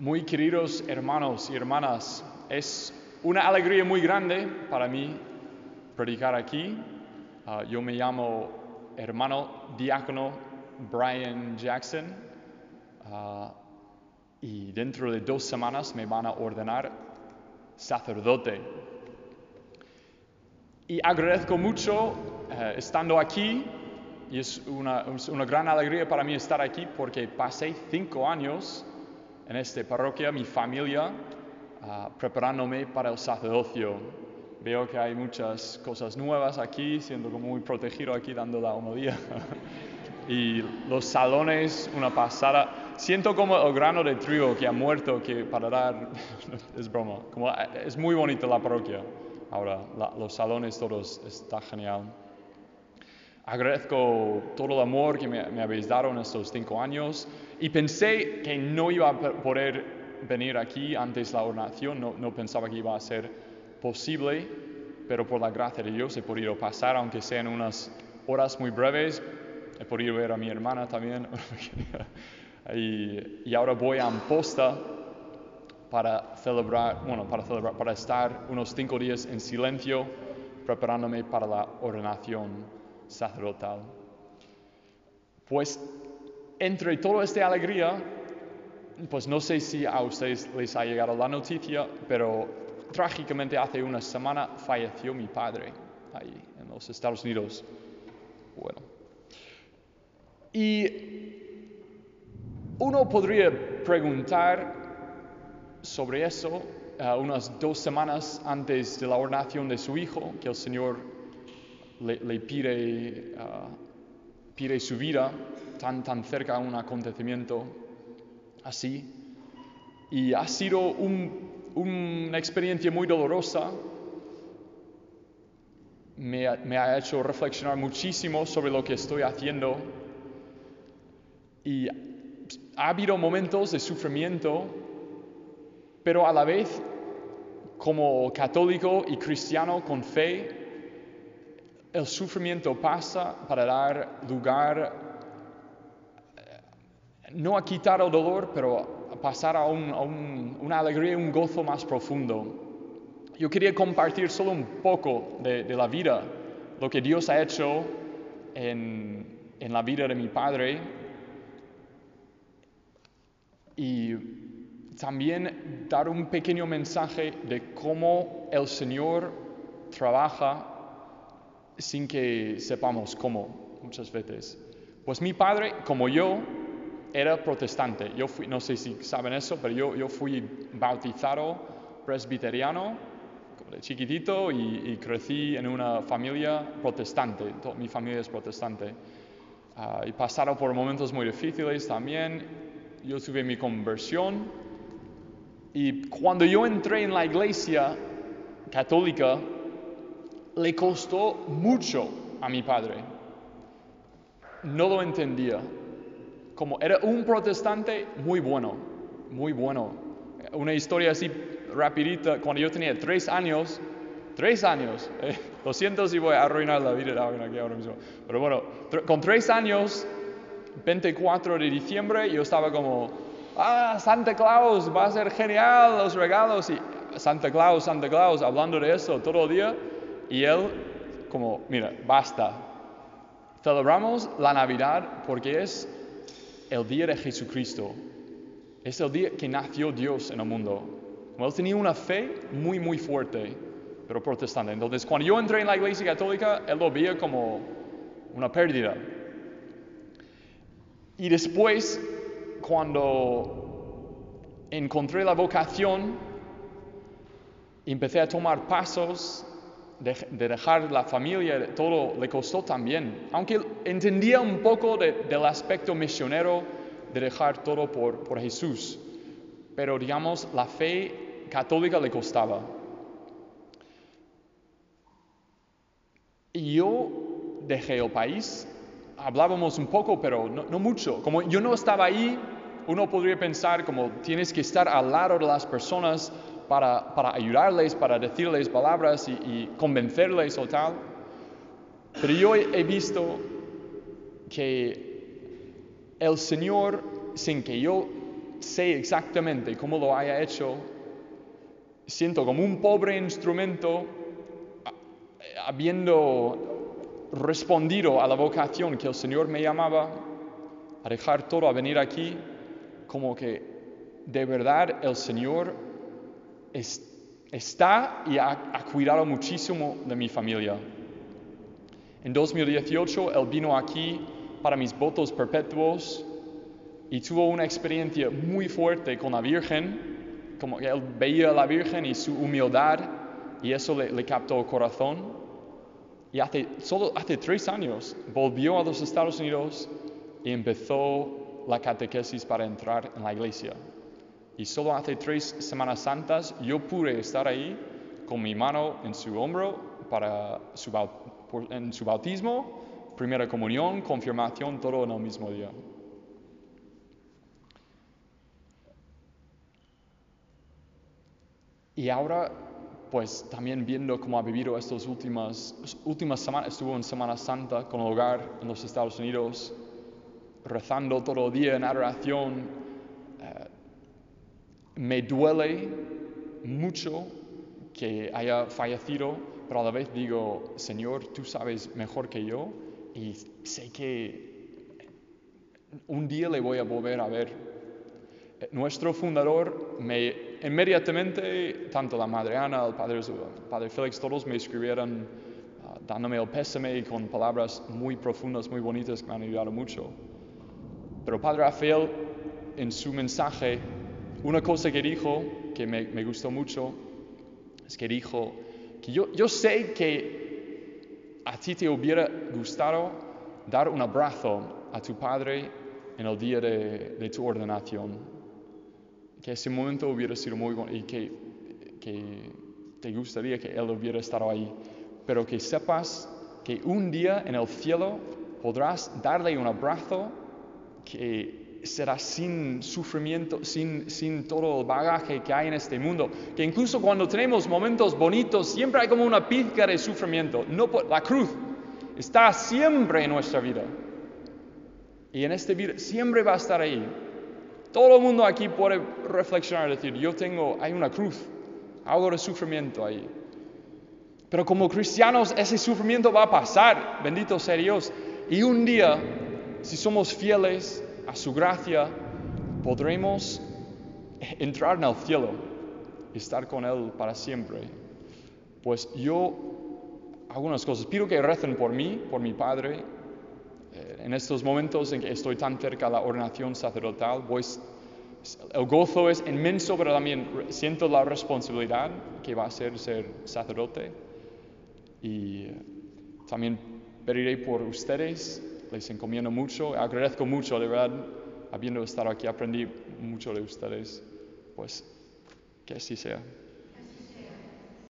Muy queridos hermanos y hermanas, es una alegría muy grande para mí predicar aquí. Ah, yo me llamo hermano diácono Brian Jackson ah, y dentro de dos semanas me van a ordenar sacerdote. Y agradezco mucho eh, estando aquí y es una gran alegría para mí estar aquí porque pasé cinco años en esta parroquia, mi familia, ah, preparándome para el sacerdocio. Veo que hay muchas cosas nuevas aquí, siendo como muy protegido aquí dando la homilía. y los salones, una pasada. Siento como el grano de trigo que ha muerto, que para dar, es broma, como, eh, es muy bonita la parroquia. Ahora, la- los salones todos, está genial. Agradezco todo el amor que me, me habéis dado en estos cinco años. Y pensé que no iba a poder venir aquí antes de la ordenación, no, no pensaba que iba a ser posible, pero por la gracia de Dios he podido pasar, aunque sean unas horas muy breves, he podido ver a mi hermana también. Y, y ahora voy a Amposta para celebrar, bueno, para celebrar, para estar unos cinco días en silencio, preparándome para la ordenación sacerdotal. Pues entre toda esta alegría, pues no sé si a ustedes les ha llegado la noticia, pero trágicamente hace una semana falleció mi padre ahí en los Estados Unidos. Bueno. Y uno podría preguntar sobre eso eh, unas dos semanas antes de la ordenación de su hijo, que el Señor le, le pide, ah, pide su vida tan, tan cerca a un acontecimiento así. Y ha sido un- una experiencia muy dolorosa. Me, me ha hecho reflexionar muchísimo sobre lo que estoy haciendo. Y ha habido momentos de sufrimiento, pero a la vez, como católico y cristiano con fe, el sufrimiento pasa para dar lugar, eh, no a quitar el dolor, pero a pasar a, un- a un- una alegría, un gozo más profundo. Yo quería compartir solo un poco de, la vida, lo que Dios ha hecho en la vida de mi padre y también dar un pequeño mensaje de cómo el Señor trabaja sin que sepamos cómo muchas veces. Pues mi padre, como yo, era protestante. Yo fui, no sé si saben eso, pero yo, yo fui bautizado presbiteriano de chiquitito y, y crecí en una familia protestante. To- mi familia es protestante. Ah, y pasaron por momentos muy difíciles también. Yo tuve mi conversión y cuando yo entré en la iglesia católica, le costó mucho a mi padre. No lo entendía. Como era un protestante muy bueno, muy bueno. Una historia así rapidita, cuando yo tenía tres años, tres años, eh, lo siento si voy a arruinar la vida de alguien aquí ahora mismo, pero bueno, con tres años, 24 de diciembre, yo estaba como, ah, Santa Claus, va a ser genial los regalos, y Santa Claus, Santa Claus, hablando de eso todo el día, y él como, mira, basta, celebramos la Navidad porque es el día de Jesucristo, es el día que nació Dios en el mundo. Como él tenía una fe muy, muy fuerte, pero protestante. Entonces, cuando yo entré en la iglesia católica, él lo veía como una pérdida. Y después, cuando encontré la vocación, empecé a tomar pasos de, de dejar la familia, todo le costó también. Aunque entendía un poco de- del aspecto misionero de dejar todo por, por Jesús. Pero digamos, la fe católica le costaba. Y yo dejé el país, hablábamos un poco, pero no, no mucho. Como yo no estaba ahí, uno podría pensar como tienes que estar al lado de las personas para, ayudarles, para decirles palabras y, y convencerles o tal. Pero yo he, visto que el Señor, sin que yo sé exactamente cómo lo haya hecho, siento como un pobre instrumento habiendo respondido a la vocación que el Señor me llamaba, a dejar todo, a venir aquí, como que de verdad el Señor es- está y ha, ha cuidado muchísimo de mi familia. En 2018 Él vino aquí para mis votos perpetuos y tuvo una experiencia muy fuerte con la Virgen, como que Él veía a la Virgen y su humildad y eso le, le captó el corazón. Y hace, solo hace tres años volvió a los Estados Unidos y empezó la catequesis para entrar en la iglesia. Y solo hace tres Semanas Santas yo pude estar ahí con mi mano en su hombro para su, en su bautismo, primera comunión, confirmación, todo en el mismo día. Y ahora, pues también viendo cómo ha vivido estas últimas, últimas semanas, estuvo en Semana Santa con el hogar en los Estados Unidos, rezando todo el día en adoración, me duele mucho que haya fallecido, pero a la vez digo, Señor, tú sabes mejor que yo y sé que un día le voy a volver a ver. Nuestro fundador me inmediatamente, tanto la madre Ana, el padre, el padre Félix, todos me escribieron ah, dándome el pésame con palabras muy profundas, muy bonitas que me han ayudado mucho. Pero Padre Rafael, en su mensaje, una cosa que dijo que me, gustó mucho es que dijo que yo, sé que a ti te hubiera gustado dar un abrazo a tu padre en el día de, tu ordenación, que ese momento hubiera sido muy bueno y que te gustaría que él hubiera estado ahí, pero que sepas que un día en el cielo podrás darle un abrazo que será sin sufrimiento, sin, sin todo el bagaje que hay en este mundo. Que incluso cuando tenemos momentos bonitos, siempre hay como una pizca de sufrimiento. No, la cruz está siempre en nuestra vida. Y en este vida siempre va a estar ahí. Todo el mundo aquí puede reflexionar y decir, yo tengo, hay una cruz, algo de sufrimiento ahí. Pero como cristianos ese sufrimiento va a pasar, bendito sea Dios. Y un día, si somos fieles a su gracia, podremos entrar en el cielo y estar con Él para siempre. Pues yo hago unas cosas. Pido que recen por mí, por mi Padre. Eh, en estos momentos en que estoy tan cerca de la ordenación sacerdotal, pues el gozo es inmenso, pero también siento la responsabilidad que va a ser ser sacerdote. Y eh, también pediré por ustedes, les encomiendo mucho, agradezco mucho, de verdad, habiendo estado aquí, aprendí mucho de ustedes, pues que así sea.